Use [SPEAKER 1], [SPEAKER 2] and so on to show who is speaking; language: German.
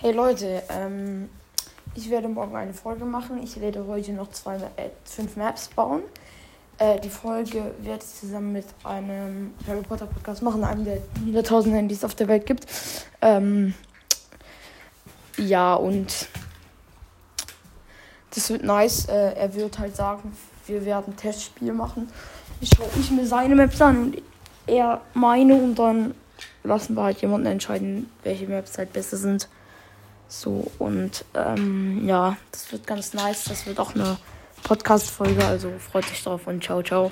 [SPEAKER 1] Hey Leute, ähm, ich werde morgen eine Folge machen. Ich werde heute noch zwei, äh, fünf Maps bauen. Äh, die Folge werde ich zusammen mit einem Harry Potter Podcast machen, einem der 100.000 Handys auf der Welt gibt. Ähm, ja, und das wird nice. Äh, er wird halt sagen, wir werden Testspiel machen. Ich schaue ich mir seine Maps an und er meine und dann lassen wir halt jemanden entscheiden, welche Maps halt besser sind. So, und ähm, ja, das wird ganz nice. Das wird auch eine Podcast-Folge, also freut euch drauf und ciao, ciao.